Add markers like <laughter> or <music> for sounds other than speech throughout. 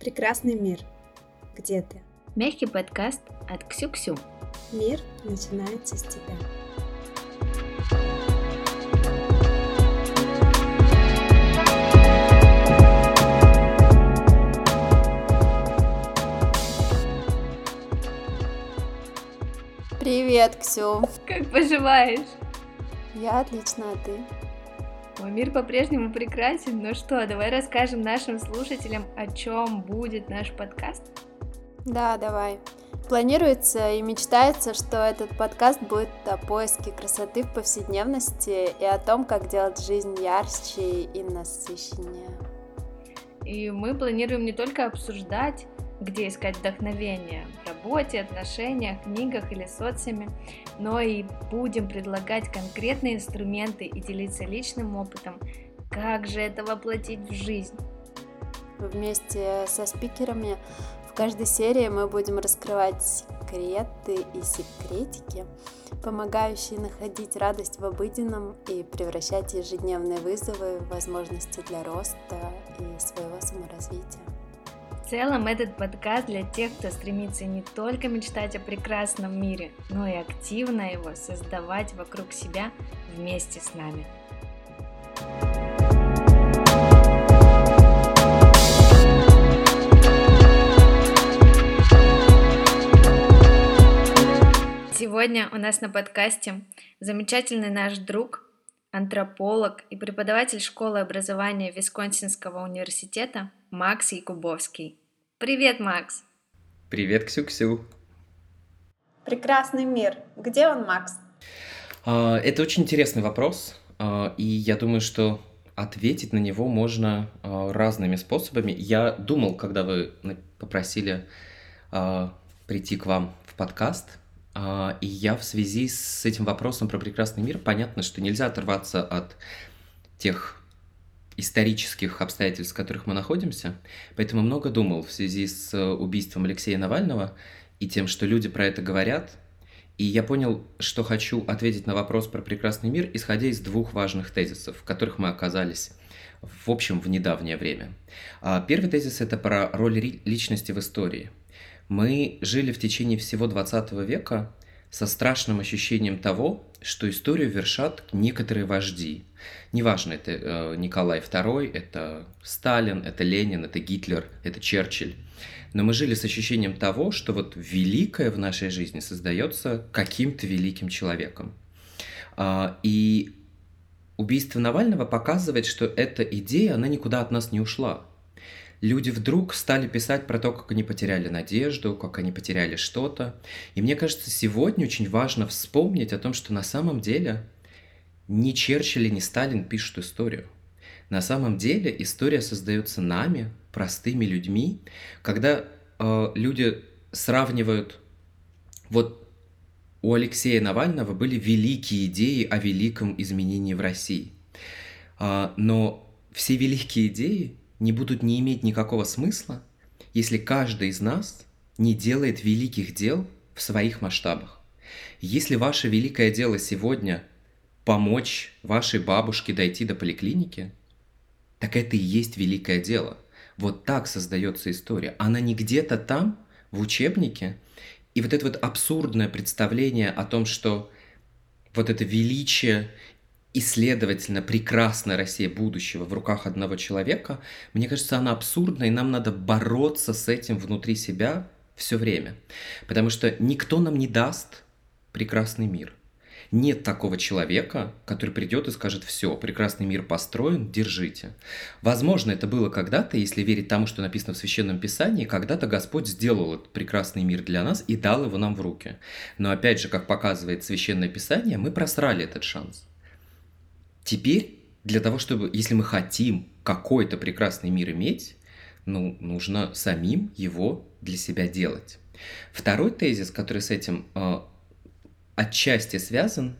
Прекрасный мир. Где ты? Мягкий подкаст от Ксю-Ксю. Мир начинается с тебя. Привет, Ксю. Как поживаешь? Я отлично, а ты? Мой мир по-прежнему прекрасен. Ну что, давай расскажем нашим слушателям, о чем будет наш подкаст. Да, давай. Планируется и мечтается, что этот подкаст будет о поиске красоты в повседневности и о том, как делать жизнь ярче и насыщеннее. И мы планируем не только обсуждать, где искать вдохновение в работе, отношениях, книгах или соцсети, но и будем предлагать конкретные инструменты и делиться личным опытом, как же это воплотить в жизнь. Вместе со спикерами в каждой серии мы будем раскрывать секреты и секретики, помогающие находить радость в обыденном и превращать ежедневные вызовы в возможности для роста и своего саморазвития. Целом этот подкаст для тех, кто стремится не только мечтать о прекрасном мире, но и активно его создавать вокруг себя вместе с нами. Сегодня у нас на подкасте замечательный наш друг, антрополог и преподаватель школы образования Висконсинского университета Макс Якубовский. Привет, Макс! Привет, Ксю-Ксю! Прекрасный мир. Где он, Макс? А, это очень интересный вопрос, а, и я думаю, что ответить на него можно а, разными способами. Я думал, когда вы попросили прийти к вам в подкаст, и я в связи с этим вопросом про прекрасный мир, понятно, что нельзя оторваться от тех исторических обстоятельств, в которых мы находимся. Поэтому много думал в связи с э, убийством Алексея Навального и тем, что люди про это говорят. И я понял, что хочу ответить на вопрос про прекрасный мир, исходя из двух важных тезисов, в которых мы оказались в общем в недавнее время. А, первый тезис – это про роль личности в истории. Мы жили в течение всего 20 века со страшным ощущением того, что историю вершат некоторые вожди. Неважно, это э, Николай II, это Сталин, это Ленин, это Гитлер, это Черчилль. Но мы жили с ощущением того, что вот великое в нашей жизни создается каким-то великим человеком. А, и убийство Навального показывает, что эта идея, она никуда от нас не ушла люди вдруг стали писать про то, как они потеряли надежду, как они потеряли что-то. И мне кажется, сегодня очень важно вспомнить о том, что на самом деле ни Черчилль, ни Сталин пишут историю. На самом деле история создается нами, простыми людьми, когда э, люди сравнивают вот у Алексея Навального были великие идеи о великом изменении в России. А, но все великие идеи не будут не иметь никакого смысла, если каждый из нас не делает великих дел в своих масштабах. Если ваше великое дело сегодня помочь вашей бабушке дойти до поликлиники, так это и есть великое дело. Вот так создается история. Она не где-то там, в учебнике. И вот это вот абсурдное представление о том, что вот это величие и, следовательно, прекрасная Россия будущего в руках одного человека, мне кажется, она абсурдна, и нам надо бороться с этим внутри себя все время. Потому что никто нам не даст прекрасный мир. Нет такого человека, который придет и скажет, все, прекрасный мир построен, держите. Возможно, это было когда-то, если верить тому, что написано в Священном Писании, когда-то Господь сделал этот прекрасный мир для нас и дал его нам в руки. Но опять же, как показывает Священное Писание, мы просрали этот шанс. Теперь для того, чтобы, если мы хотим какой-то прекрасный мир иметь, ну, нужно самим его для себя делать. Второй тезис, который с этим э, отчасти связан,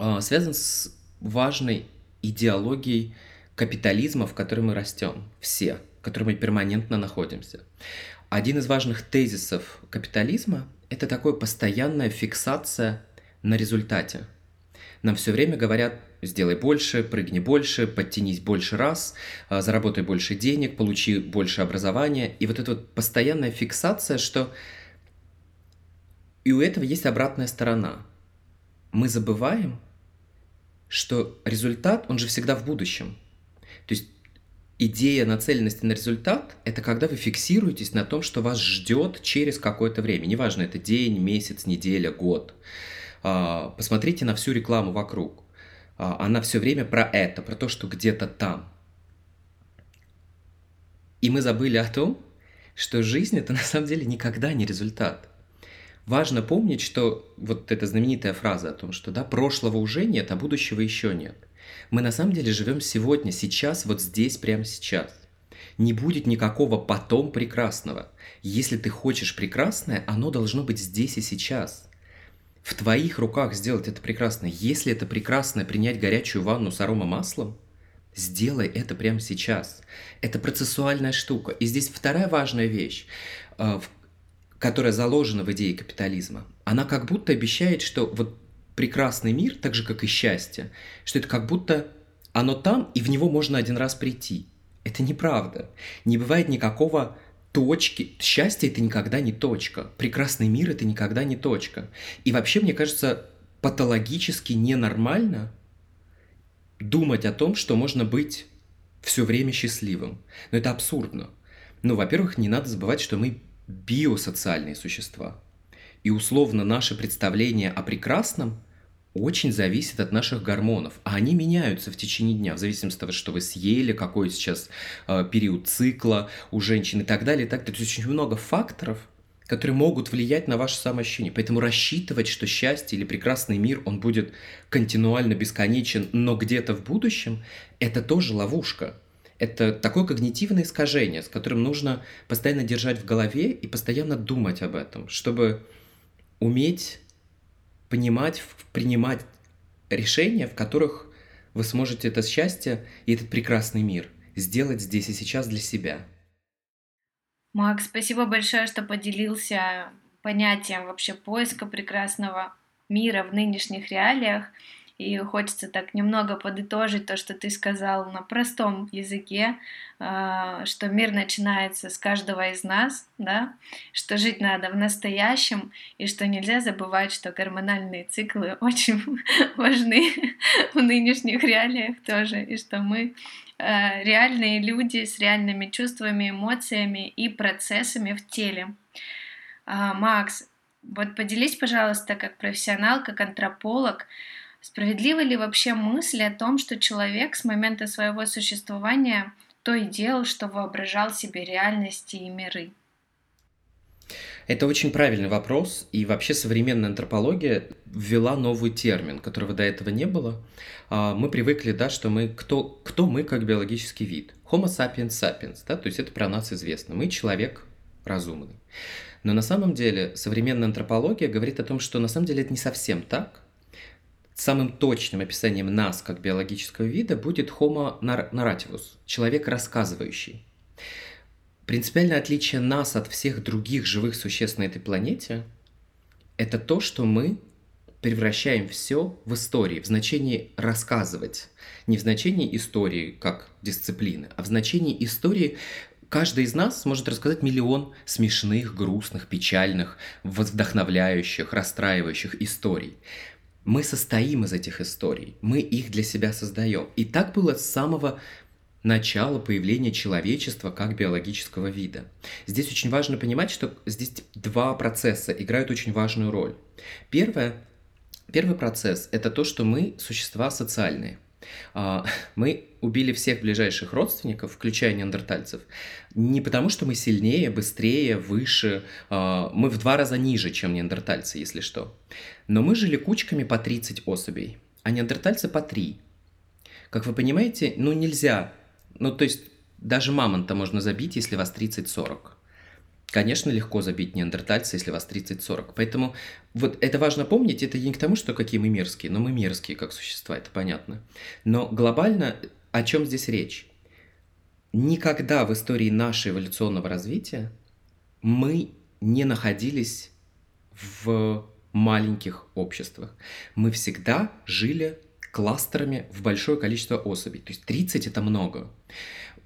э, связан с важной идеологией капитализма, в которой мы растем, все, в которой мы перманентно находимся. Один из важных тезисов капитализма – это такая постоянная фиксация на результате – Нам все время говорят, сделай больше, прыгни больше, подтянись больше раз, а, заработай больше денег, получи больше образования. И вот эта вот постоянная фиксация, что и у этого есть обратная сторона. Мы забываем, что результат, он же всегда в будущем. То есть идея нацеленности на результат – это когда вы фиксируетесь на том, что вас ждет через какое-то время. Неважно, это день, месяц, неделя, год. А, посмотрите на всю рекламу вокруг. А, она все время про это, про то, что где-то там. И мы забыли о том, что жизнь это <laughs> на самом деле никогда не результат. Важно помнить, что вот эта знаменитая фраза о том, что да, прошлого уже нет, а будущего еще нет. Мы на самом деле живем сегодня, сейчас, вот здесь, прямо сейчас. Не будет никакого потом прекрасного. Если ты хочешь прекрасное, оно должно быть здесь и сейчас. В твоих руках сделать это прекрасное. Если это прекрасное принять горячую ванну с аромамаслом, сделай это прямо сейчас. Это процессуальная штука. И здесь вторая важная вещь, э, которая заложена в идее капитализма. Она как будто обещает, что вот прекрасный мир, так же как и счастье, что это как будто оно там, и в него можно один раз прийти. Это неправда. Не бывает никакого точки. Счастье это никогда не точка. Прекрасный мир это никогда не точка. И вообще, мне кажется, патологически ненормально думать о том, что можно быть все время счастливым. Но это абсурдно. Ну, во-первых, не надо забывать, что мы биосоциальные существа. И условно наше представление о прекрасном очень зависит от наших гормонов, а они меняются в течение дня, в зависимости от того, что вы съели, какой сейчас э, период цикла у женщин и так далее. И так далее. То есть очень много факторов, которые могут влиять на ваше самоощущение. Поэтому рассчитывать, что счастье или прекрасный мир, он будет континуально бесконечен, но где-то в будущем, это тоже ловушка. Это такое когнитивное искажение, с которым нужно постоянно держать в голове и постоянно думать об этом, чтобы уметь понимать, принимать решения, в которых вы сможете это счастье и этот прекрасный мир сделать здесь и сейчас для себя. Макс, спасибо большое, что поделился понятием вообще поиска прекрасного мира в нынешних реалиях. И хочется так немного подытожить то, что ты сказал на простом языке, а, что мир начинается с каждого из нас, да, что жить надо в настоящем, и что нельзя забывать, что гормональные циклы <laughs> очень важны <laughs> в нынешних реалиях тоже, и что мы а, реальные люди с реальными чувствами, эмоциями и процессами в теле. А, Макс, вот поделись, пожалуйста, как профессионал, как антрополог, Справедливы ли вообще мысли о том, что человек с момента своего существования то и делал, что воображал себе реальности и миры? Это очень правильный вопрос, и вообще современная антропология ввела новый термин, которого до этого не было. А, мы привыкли, да, что мы, кто, кто мы как биологический вид? Homo sapiens sapiens, да, то есть это про нас известно. Мы человек разумный. Но на самом деле современная антропология говорит о том, что на самом деле это не совсем так, Самым точным описанием нас как биологического вида будет Homo narrativus, человек рассказывающий. Принципиальное отличие нас от всех других живых существ на этой планете – это то, что мы превращаем все в истории, в значении рассказывать. Не в значении истории как дисциплины, а в значении истории Каждый из нас может рассказать миллион смешных, грустных, печальных, вдохновляющих, расстраивающих историй. Мы состоим из этих историй, мы их для себя создаем. И так было с самого начала появления человечества как биологического вида. Здесь очень важно понимать, что здесь два процесса играют очень важную роль. Первое, первый процесс – это то, что мы существа социальные. А, мы убили всех ближайших родственников, включая неандертальцев, не потому, что мы сильнее, быстрее, выше, а, мы в два раза ниже, чем неандертальцы, если что. Но мы жили кучками по 30 особей, а неандертальцы по 3. Как вы понимаете, ну нельзя, ну то есть даже мамонта можно забить, если вас 30-40. Конечно, легко забить неандертальца, если вас 30-40. Поэтому вот это важно помнить, это не к тому, что какие мы мерзкие, но мы мерзкие как существа, это понятно. Но глобально о чем здесь речь? Никогда в истории нашего эволюционного развития мы не находились в маленьких обществах. Мы всегда жили кластерами в большое количество особей. То есть 30 это много.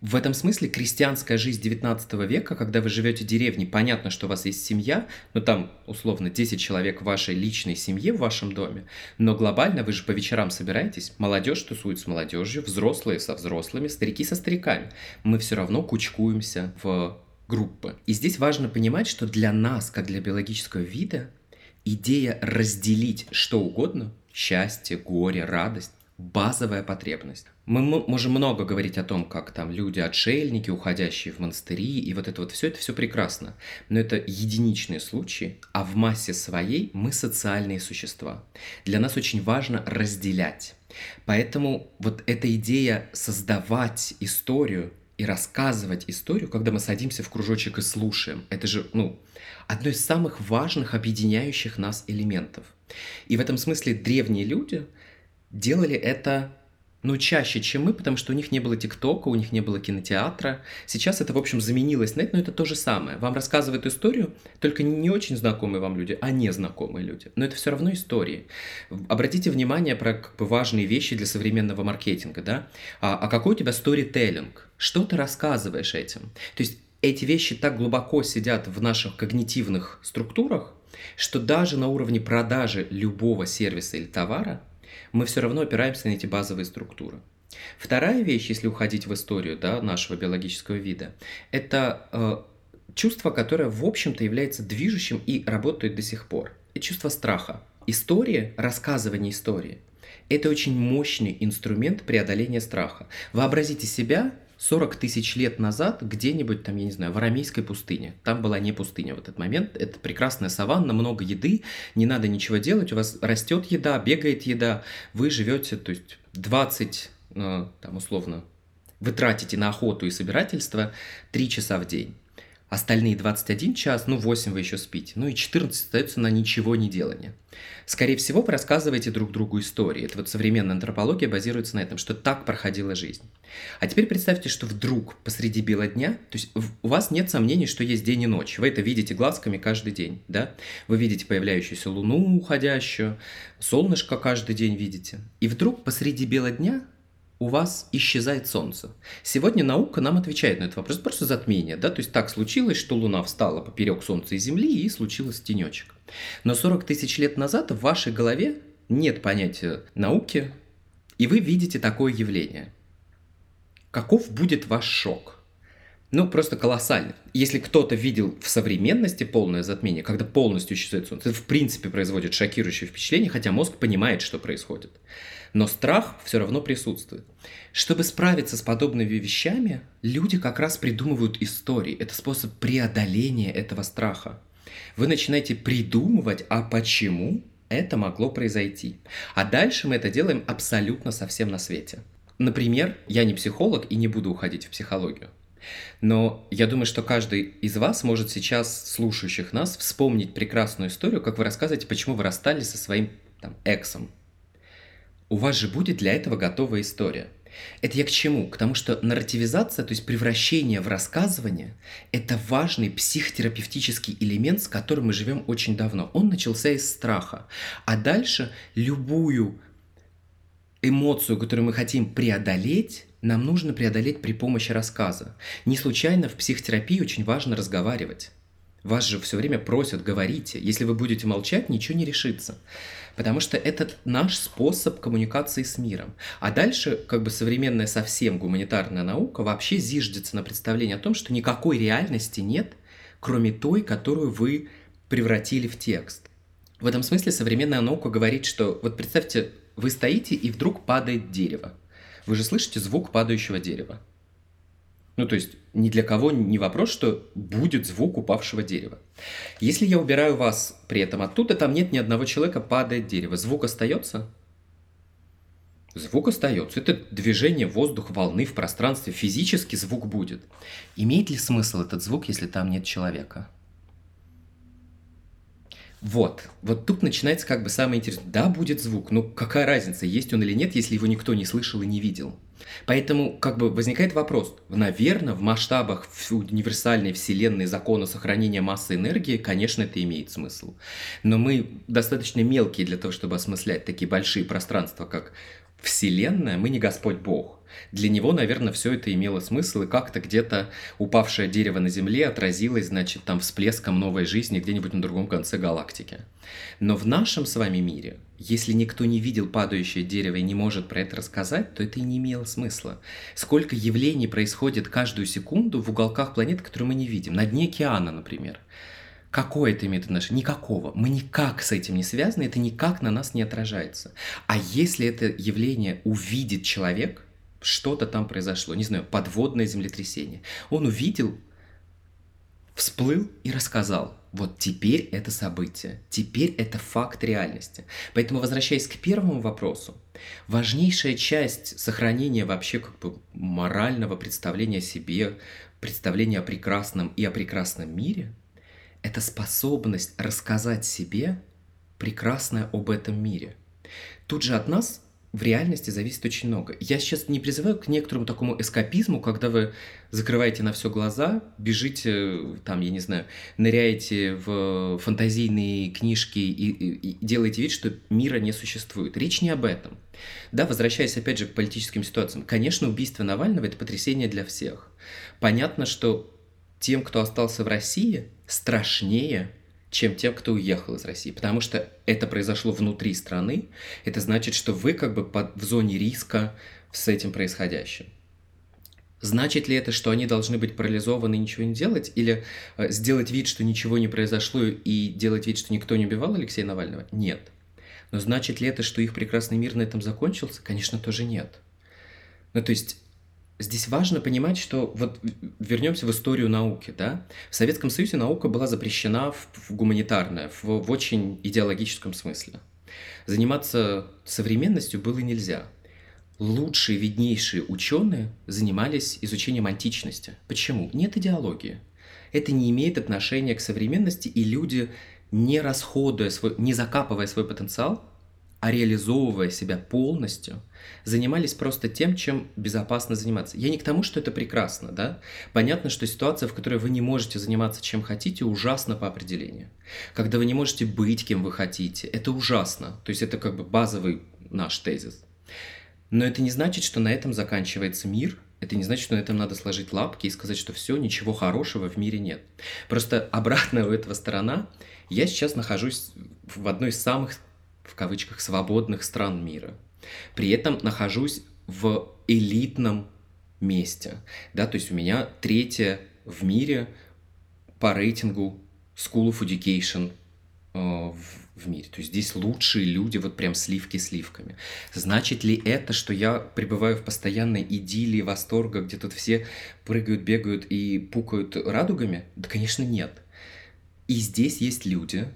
В этом смысле крестьянская жизнь 19 века, когда вы живете в деревне, понятно, что у вас есть семья, но там, условно, 10 человек в вашей личной семье в вашем доме, но глобально вы же по вечерам собираетесь, молодежь тусует с молодежью, взрослые со взрослыми, старики со стариками. Мы все равно кучкуемся в группы. И здесь важно понимать, что для нас, как для биологического вида, идея разделить что угодно, счастье, горе, радость, базовая потребность. Мы можем много говорить о том, как там люди, отшельники, уходящие в монастыри, и вот это вот все, это все прекрасно. Но это единичные случаи, а в массе своей мы социальные существа. Для нас очень важно разделять. Поэтому вот эта идея создавать историю и рассказывать историю, когда мы садимся в кружочек и слушаем, это же, ну, одно из самых важных объединяющих нас элементов. И в этом смысле древние люди – делали это ну, чаще, чем мы, потому что у них не было ТикТока, у них не было кинотеатра. Сейчас это, в общем, заменилось на это, но это то же самое. Вам рассказывают историю, только не очень знакомые вам люди, а незнакомые люди. Но это все равно истории. Обратите внимание про как бы, важные вещи для современного маркетинга, да? А, а какой у тебя сторителлинг? Что ты рассказываешь этим? То есть эти вещи так глубоко сидят в наших когнитивных структурах, что даже на уровне продажи любого сервиса или товара мы все равно опираемся на эти базовые структуры. Вторая вещь, если уходить в историю да, нашего биологического вида, это э, чувство, которое, в общем-то, является движущим и работает до сих пор. Это чувство страха. История, рассказывание истории – это очень мощный инструмент преодоления страха. Вообразите себя 40 тысяч лет назад где-нибудь там, я не знаю, в Арамейской пустыне. Там была не пустыня в этот момент. Это прекрасная саванна, много еды, не надо ничего делать, у вас растет еда, бегает еда, вы живете, то есть 20, э, там условно, вы тратите на охоту и собирательство 3 часа в день. Остальные 21 час, ну 8 вы еще спите, ну и 14 остается на ничего не делание. Скорее всего, вы рассказываете друг другу истории. Это вот современная антропология базируется на этом, что так проходила жизнь. А теперь представьте, что вдруг посреди бела дня, то есть у вас нет сомнений, что есть день и ночь. Вы это видите глазками каждый день, да? Вы видите появляющуюся луну уходящую, солнышко каждый день видите. И вдруг посреди бела дня у вас исчезает Солнце. Сегодня наука нам отвечает на этот вопрос, просто затмение, да, то есть так случилось, что Луна встала поперек Солнца и Земли, и случилось тенечек. Но 40 тысяч лет назад в вашей голове нет понятия науки, и вы видите такое явление. Каков будет ваш шок? Ну, просто колоссальный. Если кто-то видел в современности полное затмение, когда полностью исчезает Солнце, это в принципе производит шокирующее впечатление, хотя мозг понимает, что происходит но страх все равно присутствует. Чтобы справиться с подобными вещами, люди как раз придумывают истории. Это способ преодоления этого страха. Вы начинаете придумывать, а почему это могло произойти. А дальше мы это делаем абсолютно совсем на свете. Например, я не психолог и не буду уходить в психологию. Но я думаю, что каждый из вас может сейчас, слушающих нас, вспомнить прекрасную историю, как вы рассказываете, почему вы расстались со своим там, эксом, у вас же будет для этого готовая история. Это я к чему? К тому, что нарративизация, то есть превращение в рассказывание, это важный психотерапевтический элемент, с которым мы живем очень давно. Он начался из страха. А дальше любую эмоцию, которую мы хотим преодолеть, нам нужно преодолеть при помощи рассказа. Не случайно в психотерапии очень важно разговаривать. Вас же все время просят, говорите. Если вы будете молчать, ничего не решится потому что это наш способ коммуникации с миром. А дальше, как бы современная совсем гуманитарная наука вообще зиждется на представлении о том, что никакой реальности нет, кроме той, которую вы превратили в текст. В этом смысле современная наука говорит, что вот представьте, вы стоите и вдруг падает дерево. Вы же слышите звук падающего дерева. Ну, то есть ни для кого не вопрос, что будет звук упавшего дерева. Если я убираю вас при этом оттуда, там нет ни одного человека, падает дерево. Звук остается? Звук остается. Это движение воздух, волны в пространстве. Физически звук будет. Имеет ли смысл этот звук, если там нет человека? Вот, вот тут начинается как бы самое интересное. Да, будет звук, но какая разница, есть он или нет, если его никто не слышал и не видел. Поэтому как бы возникает вопрос, наверное, в масштабах универсальной вселенной закона сохранения массы энергии, конечно, это имеет смысл. Но мы достаточно мелкие для того, чтобы осмыслять такие большие пространства, как Вселенная, мы не Господь Бог. Для него, наверное, все это имело смысл, и как-то где-то упавшее дерево на Земле отразилось, значит, там всплеском новой жизни где-нибудь на другом конце галактики. Но в нашем с вами мире, если никто не видел падающее дерево и не может про это рассказать, то это и не имело смысла. Сколько явлений происходит каждую секунду в уголках планеты, которые мы не видим. На дне океана, например. Какое это имеет отношение? Никакого. Мы никак с этим не связаны, это никак на нас не отражается. А если это явление увидит человек, что-то там произошло, не знаю, подводное землетрясение, он увидел, всплыл и рассказал. Вот теперь это событие, теперь это факт реальности. Поэтому, возвращаясь к первому вопросу, важнейшая часть сохранения вообще как бы морального представления о себе, представления о прекрасном и о прекрасном мире – это способность рассказать себе прекрасное об этом мире. Тут же от нас в реальности зависит очень много. Я сейчас не призываю к некоторому такому эскапизму, когда вы закрываете на все глаза, бежите, там, я не знаю, ныряете в фантазийные книжки и, и, и делаете вид, что мира не существует. Речь не об этом. Да, возвращаясь опять же к политическим ситуациям. Конечно, убийство Навального – это потрясение для всех. Понятно, что тем, кто остался в России, страшнее, чем тем, кто уехал из России. Потому что это произошло внутри страны. Это значит, что вы как бы под, в зоне риска с этим происходящим. Значит ли это, что они должны быть парализованы и ничего не делать? Или э, сделать вид, что ничего не произошло и делать вид, что никто не убивал Алексея Навального? Нет. Но значит ли это, что их прекрасный мир на этом закончился? Конечно, тоже нет. Ну, то есть здесь важно понимать, что вот вернемся в историю науки, да. В Советском Союзе наука была запрещена в, в гуманитарная, в, в очень идеологическом смысле. Заниматься современностью было нельзя. Лучшие, виднейшие ученые занимались изучением античности. Почему? Нет идеологии. Это не имеет отношения к современности, и люди, не расходуя свой, не закапывая свой потенциал, а реализовывая себя полностью, занимались просто тем, чем безопасно заниматься. Я не к тому, что это прекрасно, да? Понятно, что ситуация, в которой вы не можете заниматься чем хотите, ужасна по определению. Когда вы не можете быть кем вы хотите, это ужасно. То есть это как бы базовый наш тезис. Но это не значит, что на этом заканчивается мир, это не значит, что на этом надо сложить лапки и сказать, что все, ничего хорошего в мире нет. Просто обратная у этого сторона, я сейчас нахожусь в одной из самых в кавычках, свободных стран мира. При этом нахожусь в элитном месте. Да, то есть у меня третье в мире по рейтингу School of Education э, в, в мире. То есть здесь лучшие люди, вот прям сливки сливками. Значит ли это, что я пребываю в постоянной идиллии, восторга, где тут все прыгают, бегают и пукают радугами? Да, конечно, нет. И здесь есть люди,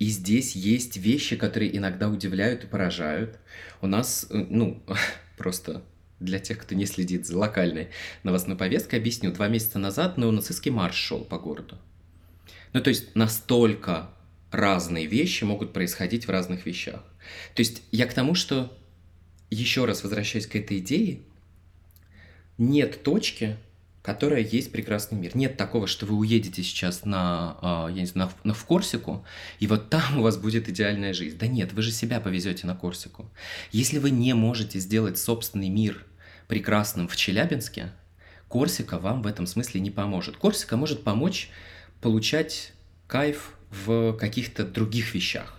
и здесь есть вещи, которые иногда удивляют и поражают. У нас, э, ну, <laughs> просто для тех, кто не следит за локальной новостной повесткой, объясню. Два месяца назад неонацистский марш шел по городу. Ну, то есть настолько разные вещи могут происходить в разных вещах. То есть я к тому, что, еще раз возвращаясь к этой идее, нет точки, которая есть прекрасный мир. Нет такого, что вы уедете сейчас на, а, я не знаю, на, на, в Корсику, и вот там у вас будет идеальная жизнь. Да нет, вы же себя повезете на Корсику. Если вы не можете сделать собственный мир прекрасным в Челябинске, Корсика вам в этом смысле не поможет. Корсика может помочь получать кайф в каких-то других вещах.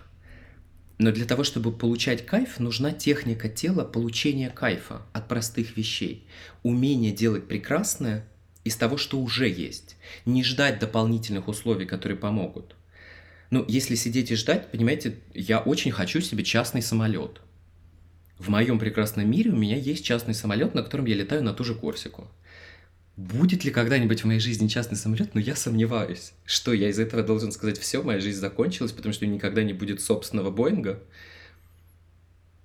Но для того, чтобы получать кайф, нужна техника тела получения кайфа от простых вещей. Умение делать прекрасное из того, что уже есть. Не ждать дополнительных условий, которые помогут. Ну, если сидеть и ждать, понимаете, я очень хочу себе частный самолет. В моем прекрасном мире у меня есть частный самолет, на котором я летаю на ту же Корсику. Будет ли когда-нибудь в моей жизни частный самолет? Но ну, я сомневаюсь. Что, я из этого должен сказать, все, моя жизнь закончилась, потому что никогда не будет собственного Боинга?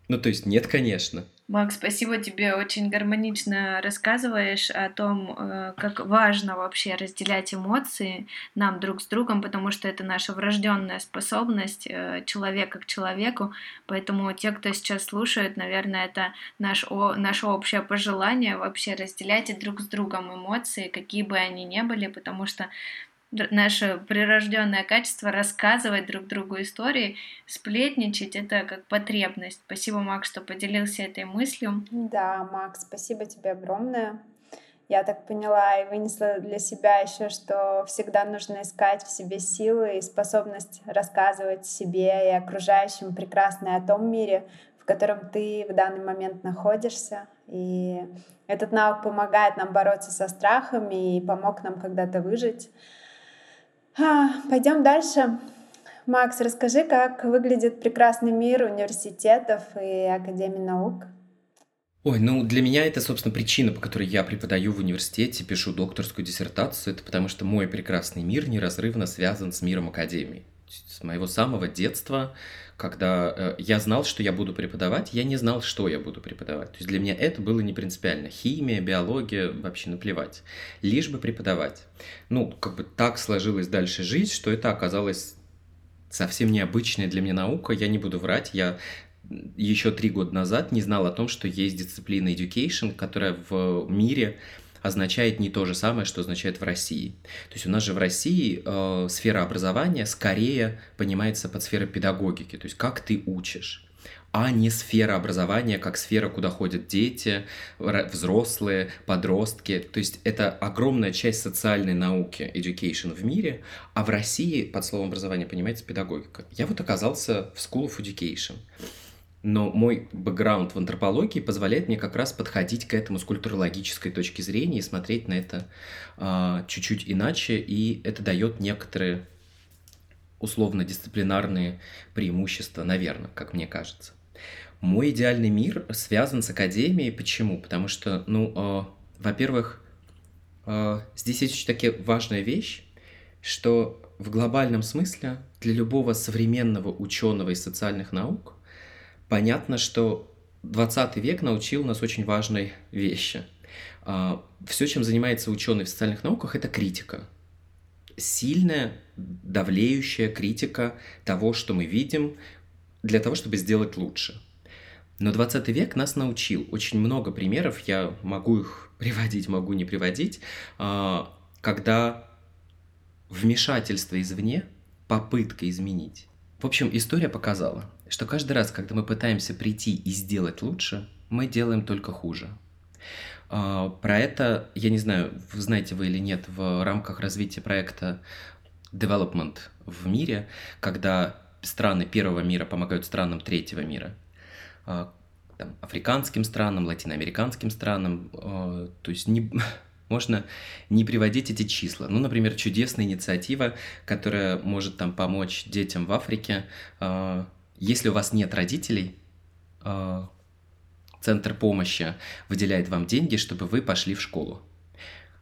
Ну, то есть, нет, конечно. Макс, спасибо тебе, очень гармонично рассказываешь о том, э, как важно вообще разделять эмоции нам друг с другом, потому что это наша врожденная способность э, человека к человеку, поэтому те, кто сейчас слушает, наверное, это наш, о, наше общее пожелание вообще разделять друг с другом эмоции, какие бы они ни были, потому что наше прирожденное качество рассказывать друг другу истории, сплетничать, это как потребность. Спасибо, Макс, что поделился этой мыслью. Да, Макс, спасибо тебе огромное. Я так поняла и вынесла для себя еще, что всегда нужно искать в себе силы и способность рассказывать себе и окружающим прекрасное о том мире, в котором ты в данный момент находишься. И этот навык помогает нам бороться со страхами и помог нам когда-то выжить. А, пойдем дальше. Макс, расскажи, как выглядит прекрасный мир университетов и Академии наук. Ой, ну для меня это, собственно, причина, по которой я преподаю в университете, пишу докторскую диссертацию. Это потому что мой прекрасный мир неразрывно связан с миром Академии. С моего самого детства когда э, я знал, что я буду преподавать, я не знал, что я буду преподавать. То есть для меня это было не принципиально. Химия, биология, вообще наплевать. Лишь бы преподавать. Ну, как бы так сложилась дальше жизнь, что это оказалось совсем необычная для меня наука. Я не буду врать, я еще три года назад не знал о том, что есть дисциплина education, которая в мире означает не то же самое, что означает в России. То есть у нас же в России э, сфера образования скорее понимается под сферой педагогики, то есть как ты учишь а не сфера образования, как сфера, куда ходят дети, взрослые, подростки. То есть это огромная часть социальной науки, education в мире, а в России под словом образование понимается педагогика. Я вот оказался в School of Education но мой бэкграунд в антропологии позволяет мне как раз подходить к этому с культурологической точки зрения и смотреть на это э, чуть-чуть иначе, и это дает некоторые условно-дисциплинарные преимущества, наверное, как мне кажется. Мой идеальный мир связан с академией. Почему? Потому что, ну, э, во-первых, э, здесь есть очень такая важная вещь, что в глобальном смысле для любого современного ученого из социальных наук понятно, что 20 век научил нас очень важной вещи. А, Все, чем занимается ученый в социальных науках, это критика. Сильная, давлеющая критика того, что мы видим, для того, чтобы сделать лучше. Но 20 век нас научил. Очень много примеров, я могу их <laughs> приводить, могу не приводить, а, когда вмешательство извне, попытка изменить. В общем, история показала, что каждый раз, когда мы пытаемся прийти и сделать лучше, мы делаем только хуже. А, про это, я не знаю, знаете вы или нет, в рамках развития проекта Development в мире, когда страны первого мира помогают странам третьего мира, а, там, африканским странам, латиноамериканским странам, а, то есть не, <laughs> можно не приводить эти числа. Ну, например, чудесная инициатива, которая может там помочь детям в Африке, если у вас нет родителей, а, центр помощи выделяет вам деньги, чтобы вы пошли в школу.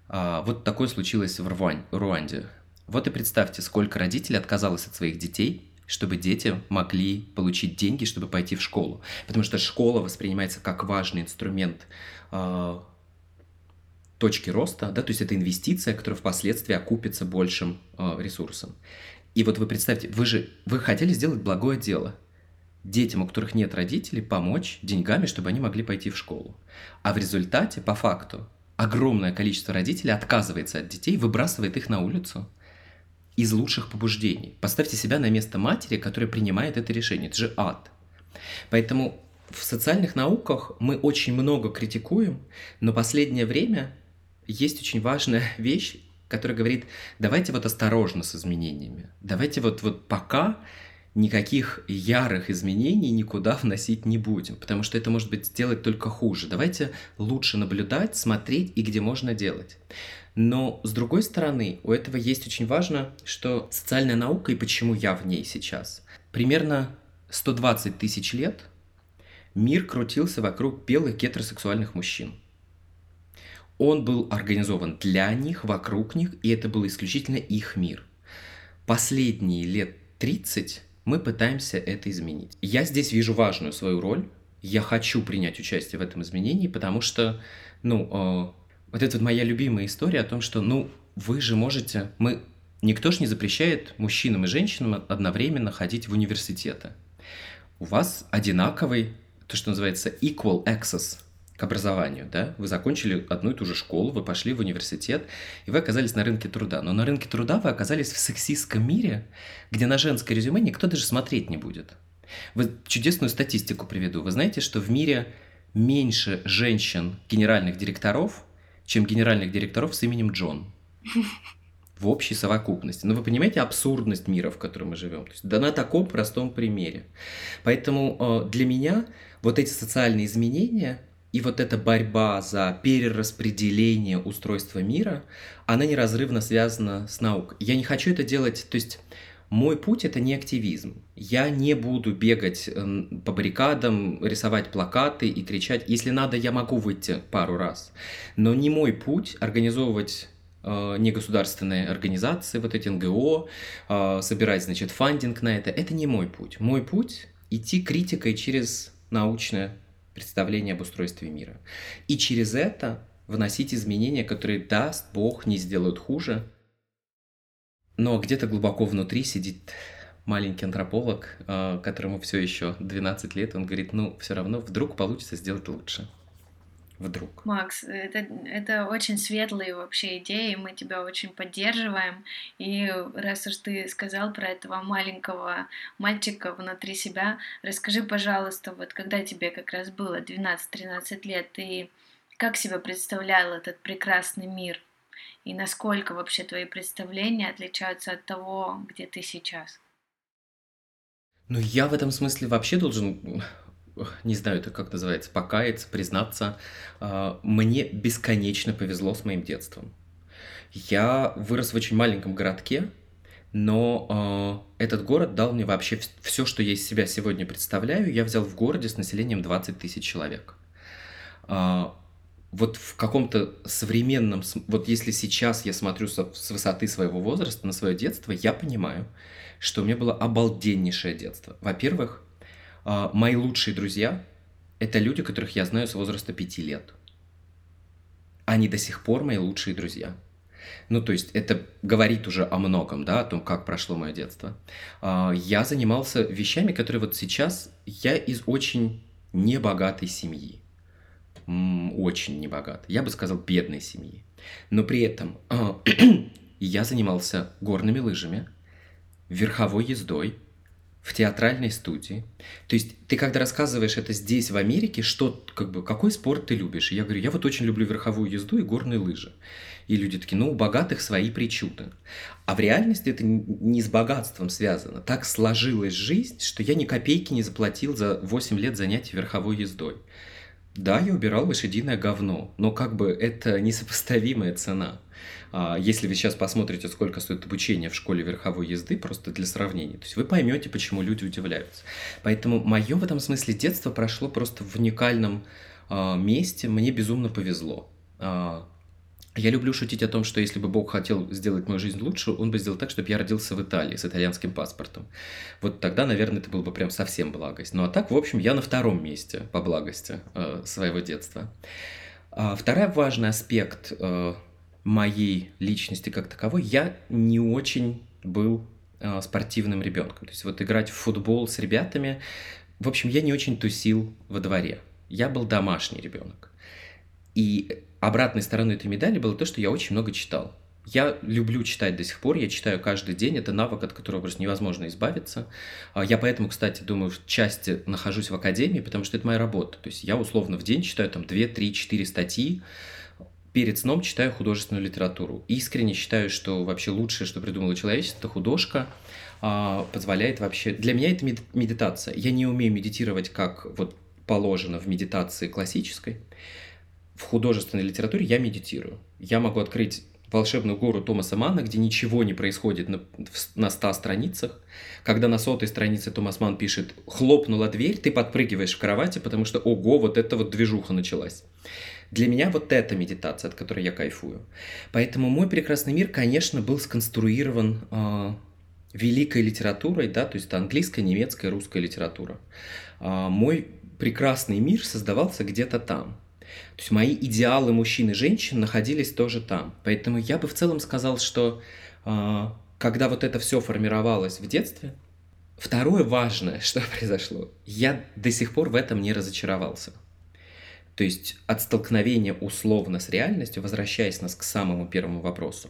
А, вот такое случилось в Руанде. Вот и представьте, сколько родителей отказалось от своих детей, чтобы дети могли получить деньги, чтобы пойти в школу. Потому что школа воспринимается как важный инструмент э, точки роста, да, то есть это инвестиция, которая впоследствии окупится большим э, ресурсом. И вот вы представьте, вы же вы хотели сделать благое дело, детям, у которых нет родителей, помочь деньгами, чтобы они могли пойти в школу. А в результате, по факту, огромное количество родителей отказывается от детей, выбрасывает их на улицу из лучших побуждений. Поставьте себя на место матери, которая принимает это решение. Это же ад. Поэтому в социальных науках мы очень много критикуем, но последнее время есть очень важная <laughs> вещь, которая говорит, давайте вот осторожно с изменениями. Давайте вот, вот пока никаких ярых изменений никуда вносить не будем, потому что это может быть сделать только хуже. Давайте лучше наблюдать, смотреть и где можно делать. Но с другой стороны, у этого есть очень важно, что социальная наука и почему я в ней сейчас. Примерно 120 тысяч лет мир крутился вокруг белых гетеросексуальных мужчин. Он был организован для них, вокруг них, и это был исключительно их мир. Последние лет 30 мы пытаемся это изменить. Я здесь вижу важную свою роль. я хочу принять участие в этом изменении, потому что, ну, э, вот это вот моя любимая история о том, что, ну, вы же можете, мы, никто же не запрещает мужчинам и женщинам одновременно ходить в университеты. У вас одинаковый, то, что называется equal access к образованию, да, вы закончили одну и ту же школу, вы пошли в университет, и вы оказались на рынке труда. Но на рынке труда вы оказались в сексистском мире, где на женское резюме никто даже смотреть не будет. Вы чудесную статистику приведу. Вы знаете, что в мире меньше женщин генеральных директоров, чем генеральных директоров с именем Джон в общей совокупности. Но вы понимаете абсурдность мира, в котором мы живем? То есть, да на таком простом примере. Поэтому э, для меня вот эти социальные изменения и вот эта борьба за перераспределение устройства мира, она неразрывно связана с наукой. Я не хочу это делать, то есть мой путь это не активизм. Я не буду бегать эм, по баррикадам, рисовать плакаты и кричать. Если надо, я могу выйти пару раз. Но не мой путь организовывать э, негосударственные организации, вот эти НГО, э, собирать, значит, фандинг на это. Это не мой путь. Мой путь – идти критикой через научное представление об устройстве мира. И через это вносить изменения, которые, даст Бог, не сделают хуже, но где-то глубоко внутри сидит маленький антрополог, э, которому все еще 12 лет, он говорит, ну, все равно вдруг получится сделать лучше. Вдруг. Макс, это, это очень светлые вообще идеи, мы тебя очень поддерживаем. И раз уж ты сказал про этого маленького мальчика внутри себя, расскажи, пожалуйста, вот когда тебе как раз было 12-13 лет, ты как себе представлял этот прекрасный мир? и насколько вообще твои представления отличаются от того, где ты сейчас? Ну, я в этом смысле вообще должен, не знаю, это как называется, покаяться, признаться. А, мне бесконечно повезло с моим детством. Я вырос в очень маленьком городке, но э, этот город дал мне вообще все, что я из себя сегодня представляю. Я взял в городе с населением 20 тысяч человек. Э, вот в каком-то современном, вот если сейчас я смотрю со, с высоты своего возраста на свое детство, я понимаю, что у меня было обалденнейшее детство. Во-первых, мои лучшие друзья – это люди, которых я знаю с возраста пяти лет. Они до сих пор мои лучшие друзья. Ну, то есть это говорит уже о многом, да, о том, как прошло мое детство. Э, я занимался вещами, которые вот сейчас я из очень небогатой семьи очень небогат. Я бы сказал, бедной семьи. Но при этом а, <clears throat> я занимался горными лыжами, верховой ездой, в театральной студии. То есть ты когда рассказываешь это здесь, в Америке, что, как бы, какой спорт ты любишь? И я говорю, я вот очень люблю верховую езду и горные лыжи. И люди такие, ну, у богатых свои причуды. А в реальности это не с богатством связано. Так сложилась жизнь, что я ни копейки не заплатил за 8 лет занятий верховой ездой. Да, я убирал лошадиное говно, но как бы это несопоставимая цена. А, если вы сейчас посмотрите, сколько стоит обучение в школе верховой езды, просто для сравнения, то есть вы поймете, почему люди удивляются. Поэтому мое в этом смысле детство прошло просто в уникальном а, месте, мне безумно повезло. А, я люблю шутить о том, что если бы Бог хотел сделать мою жизнь лучше, он бы сделал так, чтобы я родился в Италии с итальянским паспортом. Вот тогда, наверное, это было бы прям совсем благость. Ну а так, в общем, я на втором месте по благости э, своего детства. Второй важный аспект моей личности как таковой, я не очень был э, спортивным ребенком. То есть вот играть в футбол с ребятами, в общем, я не очень тусил во дворе. Я был домашний ребенок. И обратной стороной этой медали было то, что я очень много читал. Я люблю читать до сих пор, я читаю каждый день, это навык, от которого просто невозможно избавиться. А, я поэтому, кстати, думаю, в части нахожусь в академии, потому что это моя работа. То есть я условно в день читаю там 2, 3, 4 статьи, перед сном читаю художественную литературу. Искренне считаю, что вообще лучшее, что придумало человечество, это художка, а, позволяет вообще... Для меня это медитация. Я не умею медитировать, как вот положено в медитации классической, в художественной литературе я медитирую. Я могу открыть волшебную гору Томаса Манна, где ничего не происходит на, на 100 страницах. Когда на сотой странице Томас Ман пишет «хлопнула дверь», ты подпрыгиваешь в кровати, потому что «ого, вот эта вот движуха началась». Для меня вот эта медитация, от которой я кайфую. Поэтому мой прекрасный мир, конечно, был сконструирован э, великой литературой, да, то есть это английская, немецкая, русская литература. Э, мой прекрасный мир создавался где-то там. То есть мои идеалы мужчин и женщин находились тоже там. Поэтому я бы в целом сказал, что э, когда вот это все формировалось в детстве, второе важное, <laughs> что произошло, я до сих пор в этом не разочаровался. То есть от столкновения условно с реальностью, возвращаясь нас к самому первому вопросу,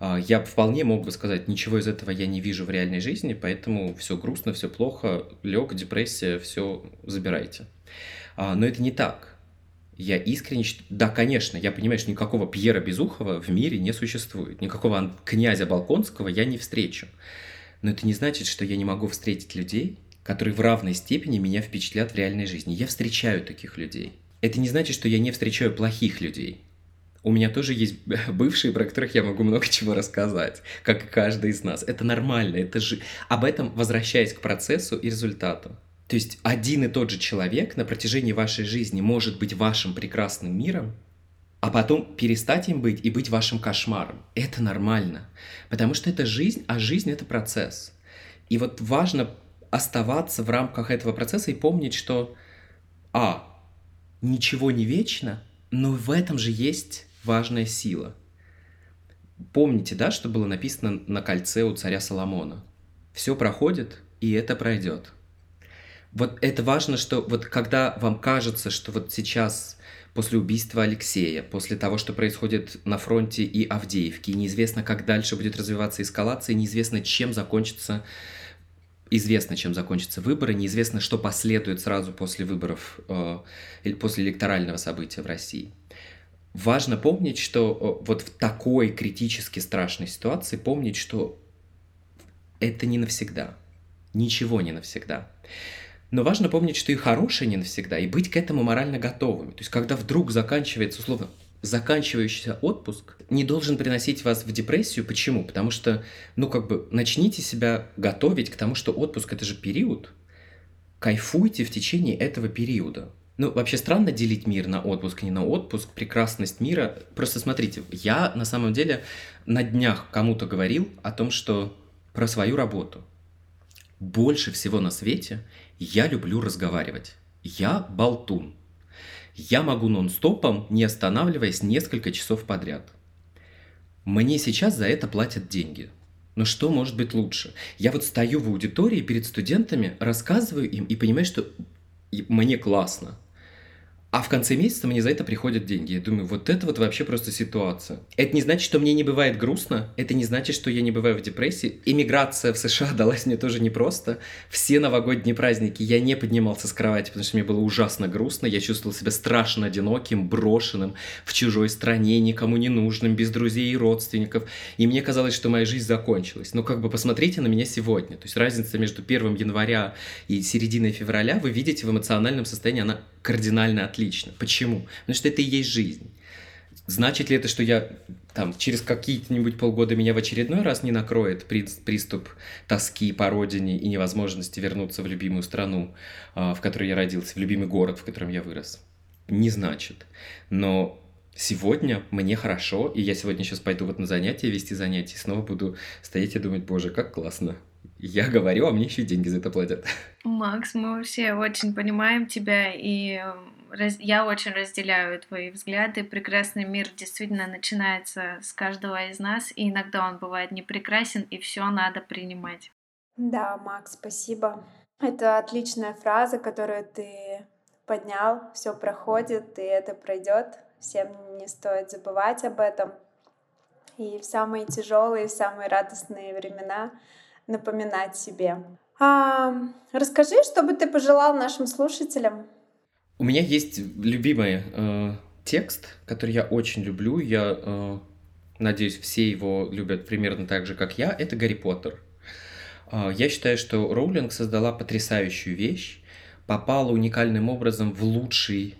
а, я вполне мог бы сказать, ничего из этого я не вижу в реальной жизни, поэтому все грустно, все плохо, лег, депрессия, все забирайте. А, но это не так. Я искренне... Да, конечно, я понимаю, что никакого Пьера Безухова в мире не существует. Никакого князя Балконского я не встречу. Но это не значит, что я не могу встретить людей, которые в равной степени меня впечатлят в реальной жизни. Я встречаю таких людей. Это не значит, что я не встречаю плохих людей. У меня тоже есть <laughs> бывшие, про которых я могу много чего рассказать, как и каждый из нас. Это нормально, это же... Об этом возвращаясь к процессу и результату. То есть один и тот же человек на протяжении вашей жизни может быть вашим прекрасным миром, а потом перестать им быть и быть вашим кошмаром. Это нормально, потому что это жизнь, а жизнь это процесс. И вот важно оставаться в рамках этого процесса и помнить, что, а, ничего не вечно, но в этом же есть важная сила. Помните, да, что было написано на кольце у царя Соломона? Все проходит, и это пройдет. Вот это важно, что вот когда вам кажется, что вот сейчас после убийства Алексея, после того, что происходит на фронте и Авдеевке, неизвестно, как дальше будет развиваться эскалация, неизвестно, чем закончится известно, чем закончатся выборы, неизвестно, что последует сразу после выборов э, или после электорального события в России. Важно помнить, что э, вот в такой критически страшной ситуации помнить, что это не навсегда. Ничего не навсегда. Но важно помнить, что и хорошее не навсегда, и быть к этому морально готовыми. То есть, когда вдруг заканчивается, условно, заканчивающийся отпуск не должен приносить вас в депрессию. Почему? Потому что, ну, как бы, начните себя готовить к тому, что отпуск – это же период. Кайфуйте в течение этого периода. Ну, вообще странно делить мир на отпуск, не на отпуск, прекрасность мира. Просто смотрите, я на самом деле на днях кому-то говорил о том, что про свою работу. Больше всего на свете я люблю разговаривать. Я болтун я могу нон-стопом, не останавливаясь, несколько часов подряд. Мне сейчас за это платят деньги. Но что может быть лучше? Я вот стою в аудитории перед студентами, рассказываю им и понимаю, что мне классно. А в конце месяца мне за это приходят деньги. Я думаю, вот это вот вообще просто ситуация. Это не значит, что мне не бывает грустно, это не значит, что я не бываю в депрессии. Иммиграция в США <laughs> далась мне тоже непросто. Все новогодние праздники я не поднимался с кровати, потому что мне было ужасно грустно. Я чувствовал себя страшно одиноким, брошенным в чужой стране, никому не нужным, без друзей и родственников. И мне казалось, что моя жизнь закончилась. Но как бы посмотрите на меня сегодня. То есть разница между 1 января и серединой февраля вы видите в эмоциональном состоянии, она кардинально отлично. Почему? Потому что это и есть жизнь. Значит ли это, что я там через какие-нибудь полгода меня в очередной раз не накроет приступ тоски по родине и невозможности вернуться в любимую страну, а, в которой я родился, в любимый город, в котором я вырос? Не значит. Но сегодня мне хорошо, и я сегодня сейчас пойду вот на занятия, вести занятия, и снова буду стоять и думать, боже, как классно. Я говорю, а мне еще и деньги за это платят. <laughs> Макс, мы все очень понимаем тебя, и раз... я очень разделяю твои взгляды. Прекрасный мир действительно начинается с каждого из нас, и иногда он бывает не прекрасен, и все надо принимать. Да, Макс, спасибо. Это отличная фраза, которую ты поднял. Все проходит, и это пройдет. Всем не стоит забывать об этом. И в самые тяжелые, в самые радостные времена напоминать себе. А, расскажи, что бы ты пожелал нашим слушателям? У меня есть любимый э, текст, который я очень люблю. Я э, надеюсь, все его любят примерно так же, как я. Это Гарри Поттер. Э, я считаю, что Роулинг создала потрясающую вещь, попала уникальным образом в лучший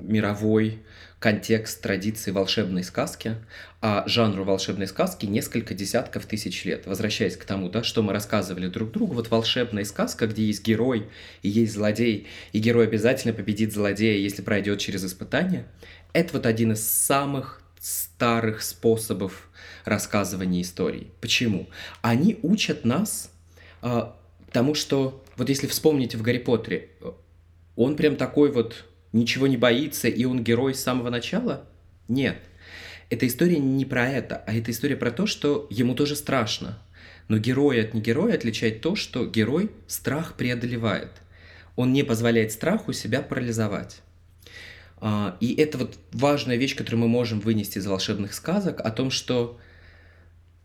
мировой контекст традиции волшебной сказки, а жанру волшебной сказки несколько десятков тысяч лет. Возвращаясь к тому, да, что мы рассказывали друг другу, вот волшебная сказка, где есть герой и есть злодей, и герой обязательно победит злодея, если пройдет через испытание, это вот один из самых старых способов рассказывания историй. Почему? Они учат нас а, тому, что, вот если вспомните в Гарри Поттере, он прям такой вот ничего не боится, и он герой с самого начала? Нет. Эта история не про это, а это история про то, что ему тоже страшно. Но герой от негероя отличает то, что герой страх преодолевает. Он не позволяет страху себя парализовать. А, и это вот важная вещь, которую мы можем вынести из волшебных сказок, о том, что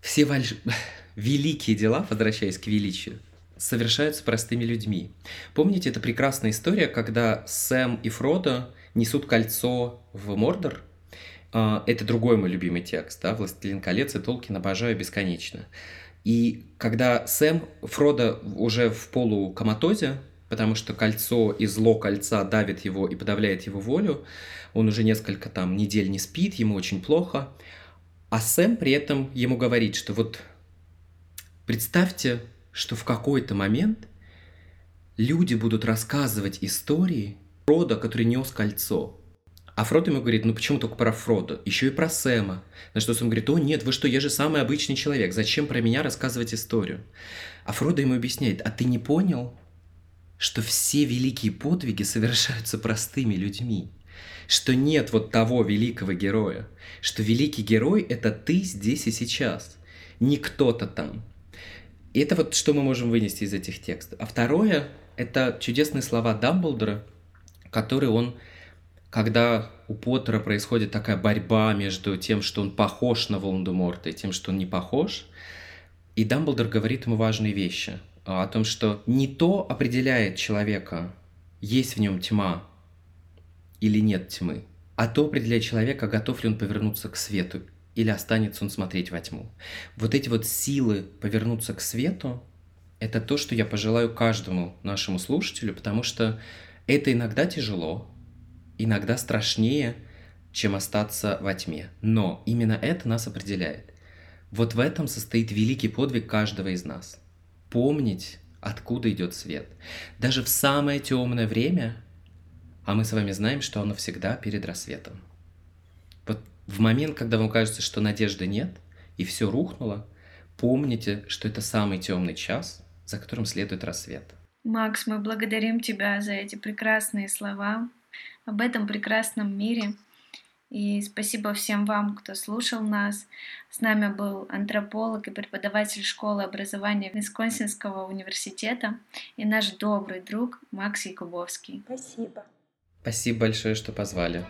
все вольж... <laughs> великие дела, возвращаясь к величию, совершаются простыми людьми. Помните, это прекрасная история, когда Сэм и Фродо несут кольцо в Мордор? А, это другой мой любимый текст, да, «Властелин колец» и Толкин обожаю бесконечно. И когда Сэм, Фродо уже в полукоматозе, потому что кольцо и зло кольца давит его и подавляет его волю, он уже несколько там недель не спит, ему очень плохо, а Сэм при этом ему говорит, что вот представьте, что в какой-то момент люди будут рассказывать истории Фрода, который нес кольцо. А Фрод ему говорит, ну почему только про Фрода? Еще и про Сэма. На что Сэм говорит, о нет, вы что, я же самый обычный человек, зачем про меня рассказывать историю? А Фродо ему объясняет, а ты не понял, что все великие подвиги совершаются простыми людьми? Что нет вот того великого героя? Что великий герой — это ты здесь и сейчас, не кто-то там. И это вот что мы можем вынести из этих текстов. А второе — это чудесные слова Дамблдора, которые он, когда у Поттера происходит такая борьба между тем, что он похож на Волан-де-Морта, и тем, что он не похож, и Дамблдор говорит ему важные вещи о том, что не то определяет человека, есть в нем тьма или нет тьмы, а то определяет человека, готов ли он повернуться к свету или останется он смотреть во тьму. Вот эти вот силы повернуться к свету, это то, что я пожелаю каждому нашему слушателю, потому что это иногда тяжело, иногда страшнее, чем остаться во тьме. Но именно это нас определяет. Вот в этом состоит великий подвиг каждого из нас. Помнить, откуда идет свет. Даже в самое темное время, а мы с вами знаем, что оно всегда перед рассветом. В момент, когда вам кажется, что надежды нет, и все рухнуло, помните, что это самый темный час, за которым следует рассвет. Макс, мы благодарим тебя за эти прекрасные слова об этом прекрасном мире. И спасибо всем вам, кто слушал нас. С нами был антрополог и преподаватель школы образования Висконсинского университета и наш добрый друг Макс Якубовский. Спасибо. Спасибо большое, что позвали.